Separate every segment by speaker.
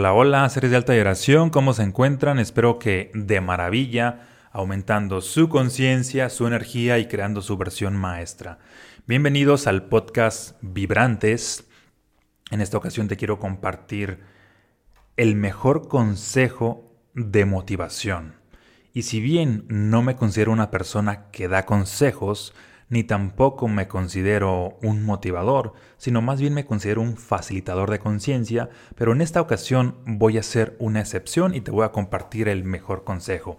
Speaker 1: Hola, hola, seres de alta vibración, ¿cómo se encuentran? Espero que de maravilla, aumentando su conciencia, su energía y creando su versión maestra. Bienvenidos al podcast Vibrantes. En esta ocasión te quiero compartir el mejor consejo de motivación. Y si bien no me considero una persona que da consejos, ni tampoco me considero un motivador, sino más bien me considero un facilitador de conciencia, pero en esta ocasión voy a hacer una excepción y te voy a compartir el mejor consejo.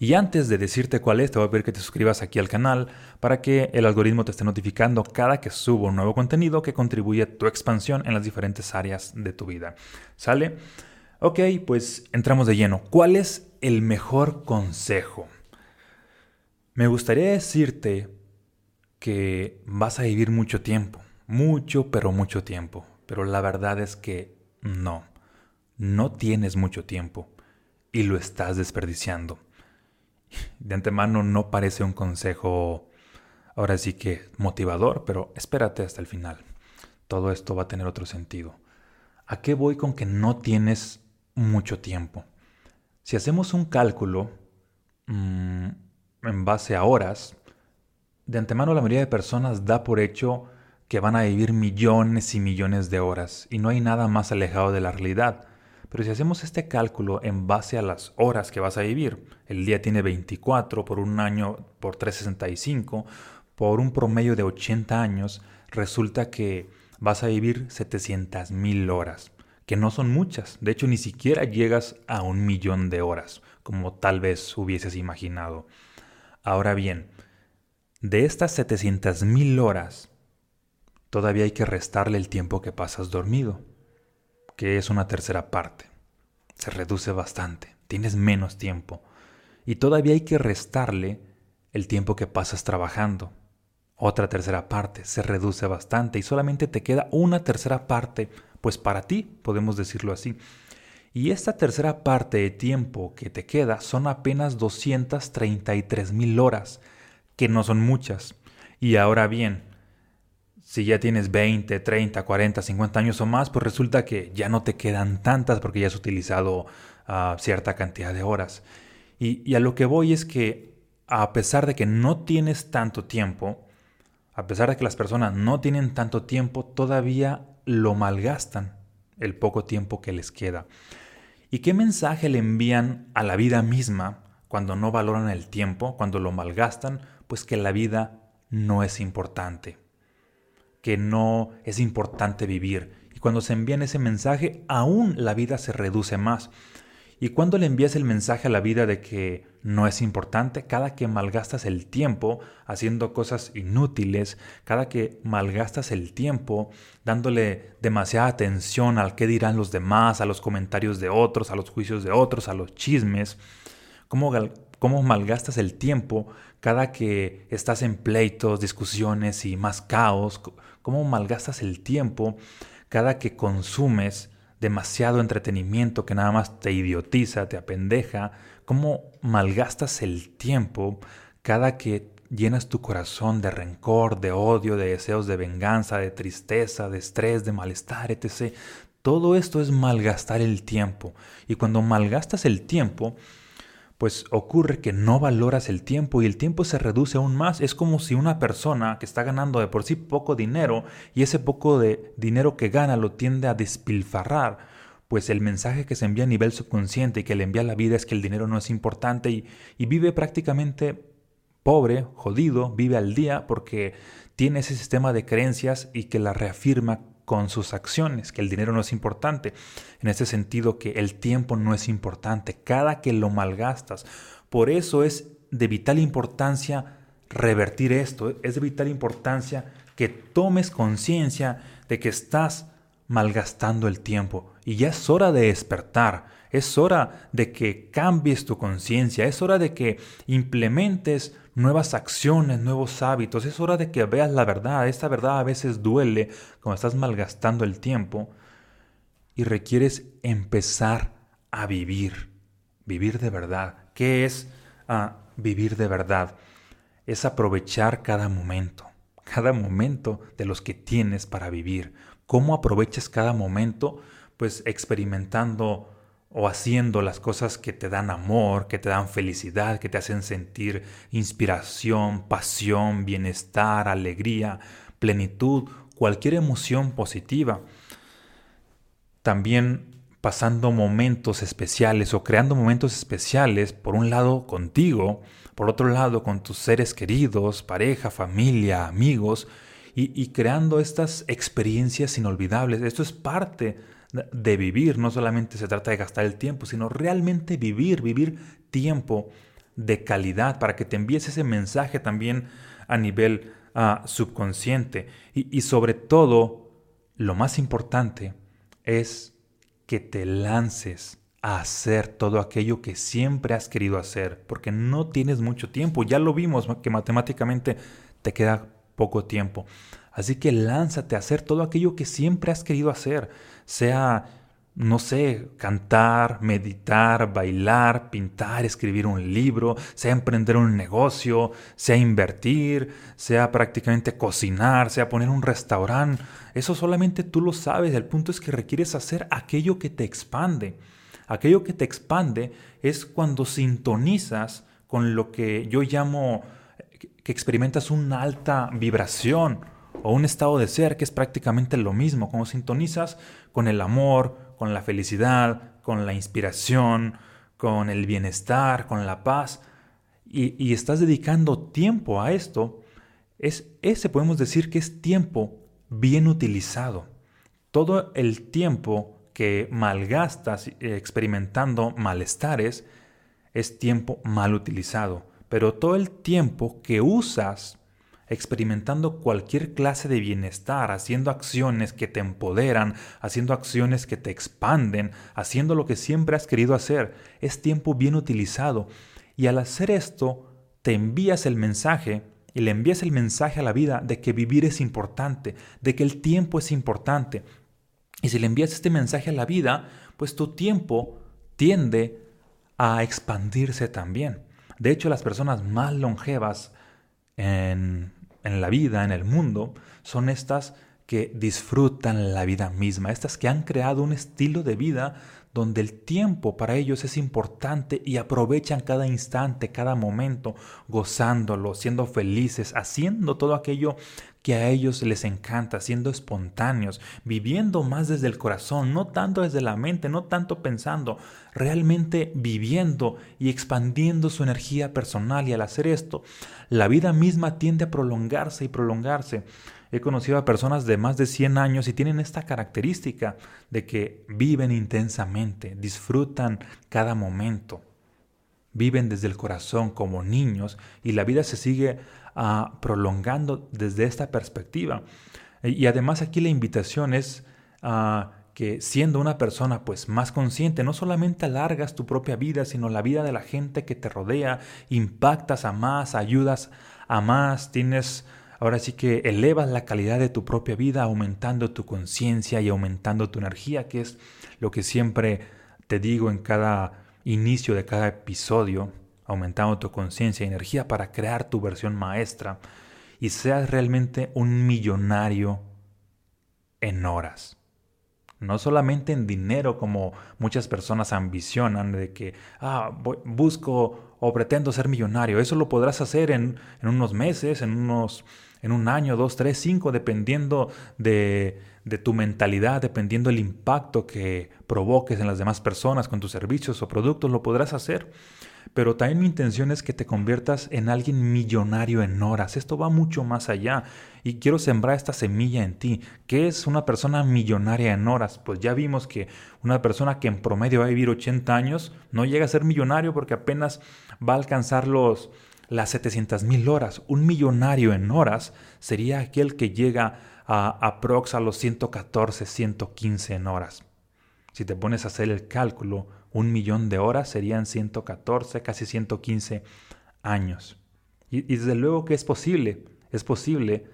Speaker 1: Y antes de decirte cuál es, te voy a pedir que te suscribas aquí al canal para que el algoritmo te esté notificando cada que subo un nuevo contenido que contribuye a tu expansión en las diferentes áreas de tu vida. ¿Sale? Ok, pues entramos de lleno. ¿Cuál es el mejor consejo? Me gustaría decirte que vas a vivir mucho tiempo, mucho, pero mucho tiempo. Pero la verdad es que no, no tienes mucho tiempo y lo estás desperdiciando. De antemano no parece un consejo, ahora sí que motivador, pero espérate hasta el final. Todo esto va a tener otro sentido. ¿A qué voy con que no tienes mucho tiempo? Si hacemos un cálculo mmm, en base a horas, de antemano la mayoría de personas da por hecho que van a vivir millones y millones de horas y no hay nada más alejado de la realidad. Pero si hacemos este cálculo en base a las horas que vas a vivir, el día tiene 24 por un año por 365, por un promedio de 80 años, resulta que vas a vivir 700 mil horas, que no son muchas, de hecho ni siquiera llegas a un millón de horas, como tal vez hubieses imaginado. Ahora bien, de estas 700.000 horas, todavía hay que restarle el tiempo que pasas dormido, que es una tercera parte. Se reduce bastante, tienes menos tiempo. Y todavía hay que restarle el tiempo que pasas trabajando. Otra tercera parte, se reduce bastante y solamente te queda una tercera parte, pues para ti, podemos decirlo así. Y esta tercera parte de tiempo que te queda son apenas 233 mil horas que no son muchas. Y ahora bien, si ya tienes 20, 30, 40, 50 años o más, pues resulta que ya no te quedan tantas porque ya has utilizado ah, cierta cantidad de horas. Y, y a lo que voy es que a pesar de que no tienes tanto tiempo, a pesar de que las personas no tienen tanto tiempo, todavía lo malgastan el poco tiempo que les queda. ¿Y qué mensaje le envían a la vida misma cuando no valoran el tiempo, cuando lo malgastan pues que la vida no es importante, que no es importante vivir. Y cuando se envían ese mensaje, aún la vida se reduce más. Y cuando le envías el mensaje a la vida de que no es importante, cada que malgastas el tiempo haciendo cosas inútiles, cada que malgastas el tiempo dándole demasiada atención al qué dirán los demás, a los comentarios de otros, a los juicios de otros, a los chismes, cómo, cómo malgastas el tiempo cada que estás en pleitos, discusiones y más caos, cómo malgastas el tiempo cada que consumes demasiado entretenimiento que nada más te idiotiza, te apendeja, cómo malgastas el tiempo cada que llenas tu corazón de rencor, de odio, de deseos de venganza, de tristeza, de estrés, de malestar, etc. Todo esto es malgastar el tiempo. Y cuando malgastas el tiempo, pues ocurre que no valoras el tiempo y el tiempo se reduce aún más. Es como si una persona que está ganando de por sí poco dinero y ese poco de dinero que gana lo tiende a despilfarrar, pues el mensaje que se envía a nivel subconsciente y que le envía a la vida es que el dinero no es importante y, y vive prácticamente pobre, jodido, vive al día porque tiene ese sistema de creencias y que la reafirma con sus acciones, que el dinero no es importante. En ese sentido, que el tiempo no es importante, cada que lo malgastas. Por eso es de vital importancia revertir esto, es de vital importancia que tomes conciencia de que estás malgastando el tiempo y ya es hora de despertar, es hora de que cambies tu conciencia, es hora de que implementes nuevas acciones, nuevos hábitos. Es hora de que veas la verdad. Esta verdad a veces duele cuando estás malgastando el tiempo y requieres empezar a vivir. Vivir de verdad. ¿Qué es ah, vivir de verdad? Es aprovechar cada momento, cada momento de los que tienes para vivir. ¿Cómo aprovechas cada momento? pues experimentando o haciendo las cosas que te dan amor, que te dan felicidad, que te hacen sentir inspiración, pasión, bienestar, alegría, plenitud, cualquier emoción positiva. También pasando momentos especiales o creando momentos especiales, por un lado contigo, por otro lado con tus seres queridos, pareja, familia, amigos, y, creando estas experiencias inolvidables. Esto es parte de vivir, no solamente se trata de gastar el tiempo, sino realmente vivir, vivir tiempo de calidad para que te envíes ese mensaje también a nivel ah, subconsciente. y sobre todo, lo más importante es que te lances a hacer todo aquello que siempre has querido hacer, porque no tienes mucho tiempo. Ya lo vimos que matemáticamente te queda poco tiempo. Así que lánzate a hacer todo aquello que siempre has querido hacer, sea no sé, cantar, meditar, bailar, pintar, escribir un libro, sea emprender un negocio, sea invertir, sea prácticamente cocinar, sea poner un restaurante. Eso solamente tú lo sabes. El punto es que requieres hacer aquello que te expande. Aquello que te expande es cuando sintonizas con lo que yo llamo que experimentas una alta vibración o un estado de ser que es prácticamente lo mismo, como sintonizas con el amor, con la felicidad, con la inspiración, con el bienestar, con la paz, y, estás dedicando tiempo a esto, es, ese podemos decir que es tiempo bien utilizado. Todo el tiempo que malgastas experimentando malestares es tiempo mal utilizado, pero todo el tiempo que usas experimentando cualquier clase de bienestar, haciendo acciones que te empoderan, haciendo acciones que te expanden, haciendo lo que siempre has querido hacer. Es tiempo bien utilizado. Y al hacer esto, te envías el mensaje y le envías el mensaje a la vida de que vivir es importante, de que el tiempo es importante. Y si le envías este mensaje a la vida, pues tu tiempo tiende a expandirse también. De hecho, las personas más longevas en en la vida, en el mundo, son estas que disfrutan la vida misma, estas que han creado un estilo de vida donde el tiempo para ellos es importante y aprovechan cada instante, cada momento, gozándolo, siendo felices, haciendo todo aquello que a ellos les encanta, siendo espontáneos, viviendo más desde el corazón, no tanto desde la mente, no tanto pensando, realmente viviendo y expandiendo su energía personal y al hacer esto, la vida misma tiende a prolongarse y prolongarse. He conocido a personas de más de 100 años y tienen esta característica de que viven intensamente, disfrutan cada momento, viven desde el corazón como niños y la vida se sigue prolongando desde esta perspectiva. Y además aquí la invitación es ah, que siendo una persona pues más consciente, no solamente alargas tu propia vida, sino la vida de la gente que te rodea, impactas a más, ayudas a más, tienes Ahora sí que elevas la calidad de tu propia vida aumentando tu conciencia y aumentando tu energía, que es lo que siempre te digo en cada inicio de cada episodio, aumentando tu conciencia y energía para crear tu versión maestra y seas realmente un millonario en horas. No solamente en dinero como muchas personas ambicionan de que, ah, busco o pretendo ser millonario. Eso lo podrás hacer en, unos meses, en unos en un año, dos, tres, cinco, dependiendo de, de tu mentalidad, dependiendo del impacto que provoques en las demás personas con tus servicios o productos, lo podrás hacer. Pero también mi intención es que te conviertas en alguien millonario en horas. Esto va mucho más allá y quiero sembrar esta semilla en ti. ¿Qué es una persona millonaria en horas? Pues ya vimos que una persona que en promedio va a vivir 80 años no llega a ser millonario porque apenas va a alcanzar los las 700 mil horas. Un millonario en horas sería aquel que llega a aprox a los 114, 115 en horas. Si te pones a hacer el cálculo, un millón de horas serían 114, casi 115 años. Y, y desde luego que es posible, es posible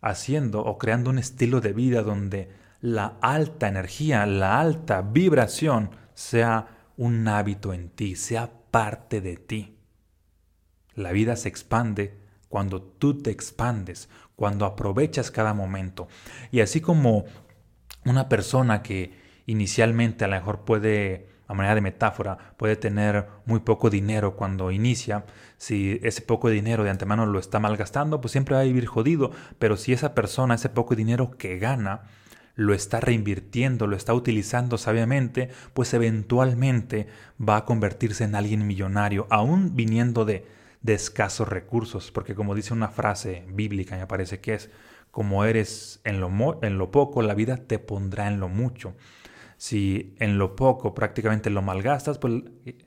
Speaker 1: haciendo o creando un estilo de vida donde la alta energía, la alta vibración sea un hábito en ti, sea parte de ti. La vida se expande cuando tú te expandes, cuando aprovechas cada momento. Y así como una persona que inicialmente a lo mejor puede, a manera de metáfora, puede tener muy poco dinero cuando inicia, si ese poco dinero de antemano lo está malgastando, pues siempre va a vivir jodido, pero si esa persona, ese poco dinero que gana, lo está reinvirtiendo, lo está utilizando sabiamente, pues eventualmente va a convertirse en alguien millonario, aún viniendo de, de escasos recursos, porque como dice una frase bíblica, me parece que es, como eres en lo, en lo poco, la vida te pondrá en lo mucho. Si en lo poco prácticamente lo malgastas, pues,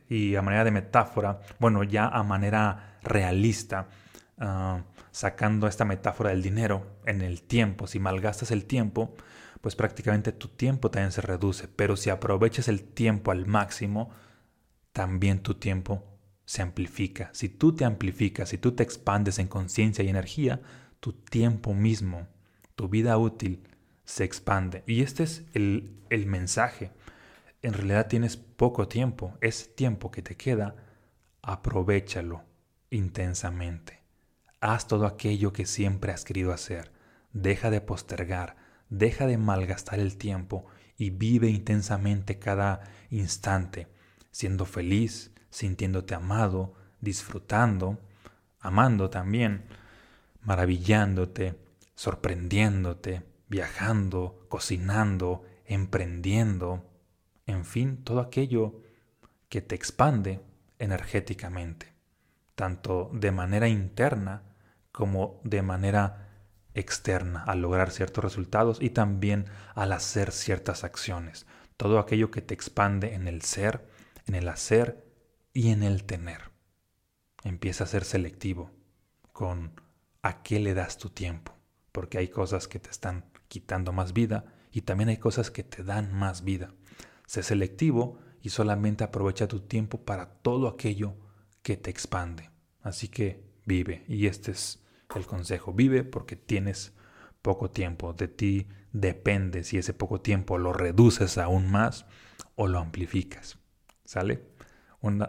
Speaker 1: y a manera de metáfora, bueno, ya a manera realista, ah, sacando esta metáfora del dinero en el tiempo, si malgastas el tiempo, pues prácticamente tu tiempo también se reduce, pero si aprovechas el tiempo al máximo, también tu tiempo se amplifica. Si tú te amplificas, si tú te expandes en conciencia y energía, tu tiempo mismo, tu vida útil, se expande. Y este es el, el mensaje. En realidad tienes poco tiempo, ese tiempo que te queda, aprovechalo intensamente. Haz todo aquello que siempre has querido hacer. Deja de postergar, deja de malgastar el tiempo y vive intensamente cada instante, siendo feliz, sintiéndote amado, disfrutando, amando también, maravillándote, sorprendiéndote, viajando, cocinando, emprendiendo, en fin, todo aquello que te expande energéticamente, tanto de manera interna como de manera externa al lograr ciertos resultados y también al hacer ciertas acciones. Todo aquello que te expande en el ser, en el hacer y en el tener. Empieza a ser selectivo con a qué le das tu tiempo, porque hay cosas que te están quitando más vida y también hay cosas que te dan más vida. Sé selectivo y solamente aprovecha tu tiempo para todo aquello que te expande. Así que vive y este es el consejo. Vive porque tienes poco tiempo. De ti depende si ese poco tiempo lo reduces aún más o lo amplificas. ¿Sale?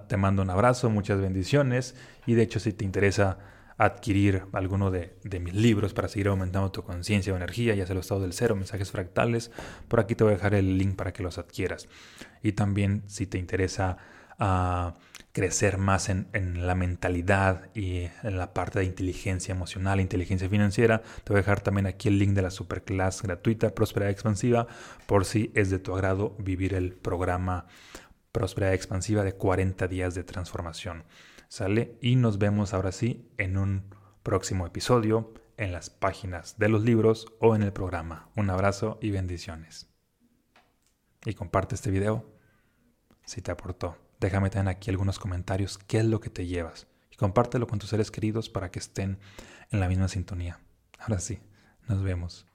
Speaker 1: te mando un abrazo, muchas bendiciones y de hecho si te interesa adquirir alguno de, mis libros para seguir aumentando tu conciencia o energía, ya sea el estado del cero, mensajes fractales, por aquí te voy a dejar el link para que los adquieras. Y también si te interesa a crecer más en, la mentalidad y en la parte de inteligencia emocional, inteligencia financiera, te voy a dejar también aquí el link de la superclass gratuita Prosperidad Expansiva por si es de tu agrado vivir el programa Prosperidad Expansiva de 40 días de transformación. ¿Sale? Y nos vemos ahora sí en un próximo episodio, en las páginas de los libros o en el programa. Un abrazo y bendiciones. Y comparte este video si te aportó. Déjame también aquí algunos comentarios, qué es lo que te llevas. Y compártelo con tus seres queridos para que estén en la misma sintonía. Ahora sí, nos vemos.